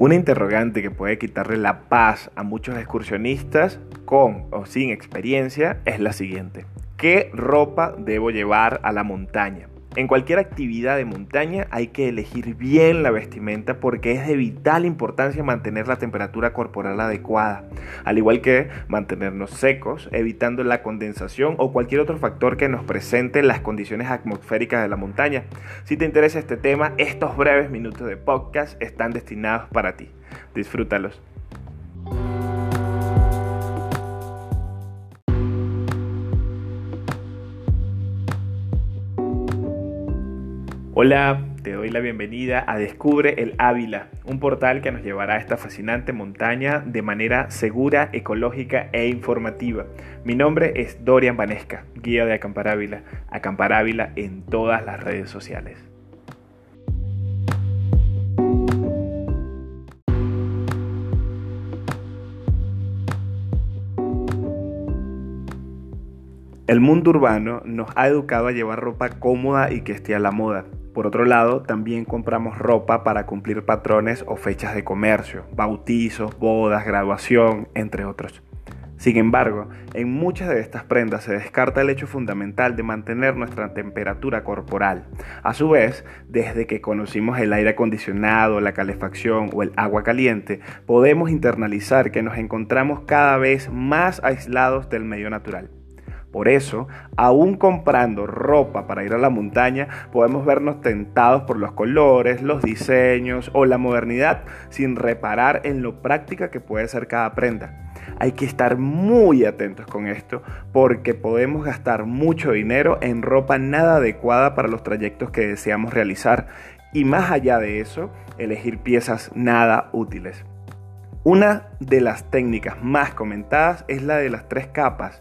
Una interrogante que puede quitarle la paz a muchos excursionistas con o sin experiencia es la siguiente. ¿Qué ropa debo llevar a la montaña? En cualquier actividad de montaña hay que elegir bien la vestimenta porque es de vital importancia mantener la temperatura corporal adecuada, al igual que mantenernos secos, evitando la condensación o cualquier otro factor que nos presente las condiciones atmosféricas de la montaña. Si te interesa este tema, estos breves minutos de podcast están destinados para ti. Disfrútalos. Hola, te doy la bienvenida a Descubre el Ávila, un portal que nos llevará a esta fascinante montaña de manera segura, ecológica e informativa. Mi nombre es Dorian Vanesca, guía de Acampar Ávila, Acampar Ávila en todas las redes sociales. El mundo urbano nos ha educado a llevar ropa cómoda y que esté a la moda. Por otro lado, también compramos ropa para cumplir patrones o fechas de comercio, bautizos, bodas, graduación, entre otros. Sin embargo, en muchas de estas prendas se descarta el hecho fundamental de mantener nuestra temperatura corporal. A su vez, desde que conocimos el aire acondicionado, la calefacción o el agua caliente, podemos internalizar que nos encontramos cada vez más aislados del medio natural. Por eso, aún comprando ropa para ir a la montaña, podemos vernos tentados por los colores, los diseños o la modernidad sin reparar en lo práctica que puede ser cada prenda. Hay que estar muy atentos con esto porque podemos gastar mucho dinero en ropa nada adecuada para los trayectos que deseamos realizar y más allá de eso, elegir piezas nada útiles. Una de las técnicas más comentadas es la de las tres capas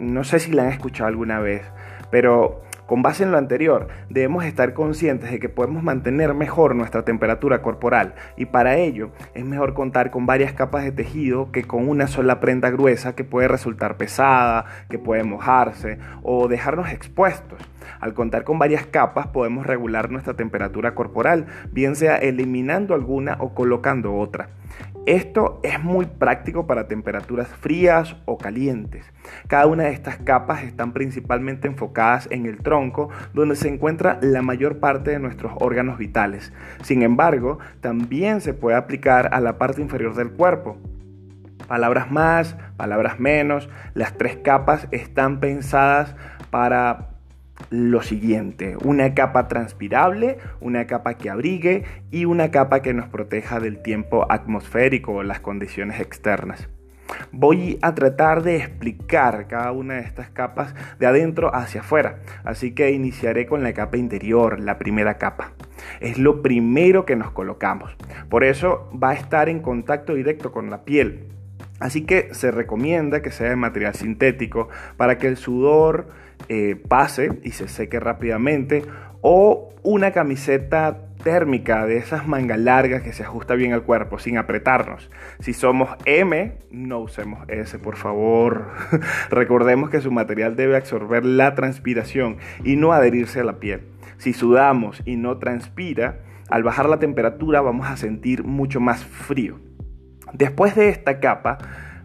no sé si la han escuchado alguna vez, pero con base en lo anterior, debemos estar conscientes de que podemos mantener mejor nuestra temperatura corporal y para ello es mejor contar con varias capas de tejido que con una sola prenda gruesa que puede resultar pesada, que puede mojarse o dejarnos expuestos. Al contar con varias capas podemos regular nuestra temperatura corporal, bien sea eliminando alguna o colocando otra. Esto es muy práctico para temperaturas frías o calientes. Cada una de estas capas están principalmente enfocadas en el tronco, donde se encuentra la mayor parte de nuestros órganos vitales. Sin embargo, también se puede aplicar a la parte inferior del cuerpo. Palabras más, palabras menos, las tres capas están pensadas para lo siguiente, una capa transpirable, una capa que abrigue y una capa que nos proteja del tiempo atmosférico o las condiciones externas. Voy a tratar de explicar cada una de estas capas de adentro hacia afuera, así que iniciaré con la capa interior, la primera capa. Es lo primero que nos colocamos, por eso va a estar en contacto directo con la piel. Así que se recomienda que sea de material sintético para que el sudor eh, pase y se seque rápidamente o una camiseta térmica de esas mangas largas que se ajusta bien al cuerpo sin apretarnos. Si somos M, no usemos S, por favor. Recordemos que su material debe absorber la transpiración y no adherirse a la piel. Si sudamos y no transpira, al bajar la temperatura vamos a sentir mucho más frío. Después de esta capa,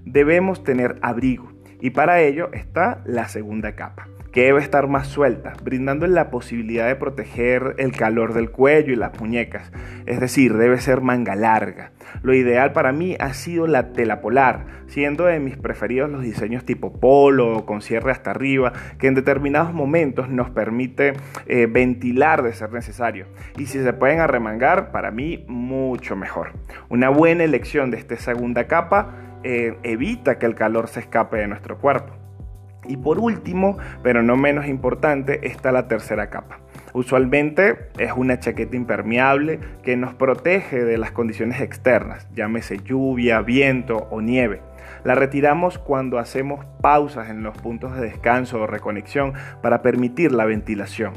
debemos tener abrigo. Y para ello está la segunda capa que debe estar más suelta, brindando la posibilidad de proteger el calor del cuello y las muñecas. Es decir, debe ser manga larga. Lo ideal para mí ha sido la tela polar, siendo de mis preferidos los diseños tipo polo o con cierre hasta arriba, que en determinados momentos nos permite eh, ventilar de ser necesario. Y si se pueden arremangar, para mí mucho mejor. Una buena elección de esta segunda capa eh, evita que el calor se escape de nuestro cuerpo. Y por último, pero no menos importante, está la tercera capa. Usualmente es una chaqueta impermeable que nos protege de las condiciones externas, llámese lluvia, viento o nieve. La retiramos cuando hacemos pausas en los puntos de descanso o reconexión para permitir la ventilación.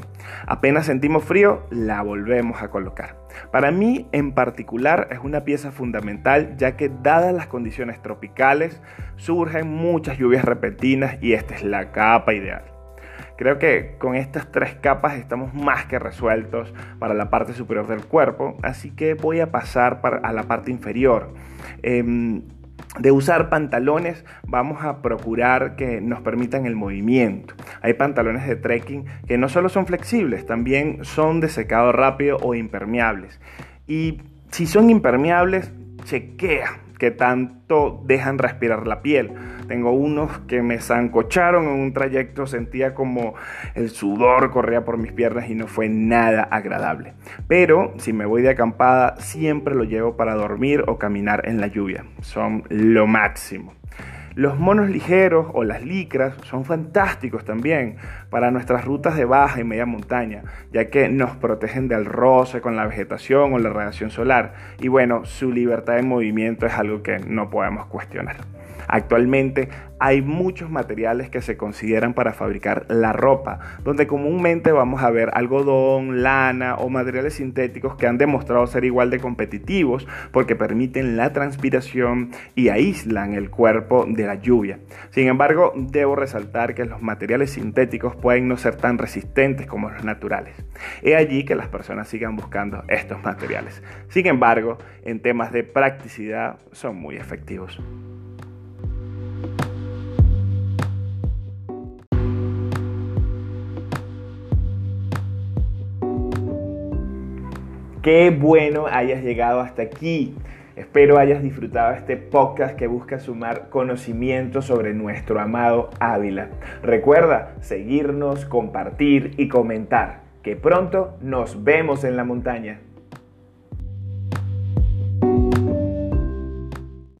Apenas sentimos frío, la volvemos a colocar. Para mí en particular es una pieza fundamental ya que dadas las condiciones tropicales surgen muchas lluvias repentinas y esta es la capa ideal. Creo que con estas tres capas estamos más que resueltos para la parte superior del cuerpo, así que voy a pasar a la parte inferior. Em, de usar pantalones vamos a procurar que nos permitan el movimiento. Hay pantalones de trekking que no solo son flexibles, también son de secado rápido o impermeables. Y si son impermeables, chequea que tanto dejan respirar la piel. Tengo unos que me zancocharon en un trayecto, sentía como el sudor corría por mis piernas y no fue nada agradable. Pero si me voy de acampada, siempre lo llevo para dormir o caminar en la lluvia. Son lo máximo. Los monos ligeros o las licras son fantásticos también para nuestras rutas de baja y media montaña, ya que nos protegen del roce con la vegetación o la radiación solar. Y bueno, su libertad de movimiento es algo que no podemos cuestionar. Actualmente hay muchos materiales que se consideran para fabricar la ropa, donde comúnmente vamos a ver algodón, lana o materiales sintéticos que han demostrado ser igual de competitivos porque permiten la transpiración y aíslan el cuerpo de la lluvia. Sin embargo, debo resaltar que los materiales sintéticos pueden no ser tan resistentes como los naturales. He allí que las personas sigan buscando estos materiales. Sin embargo, en temas de practicidad son muy efectivos. Qué bueno hayas llegado hasta aquí. Espero hayas disfrutado este podcast que busca sumar conocimiento sobre nuestro amado Ávila. Recuerda seguirnos, compartir y comentar. Que pronto nos vemos en la montaña.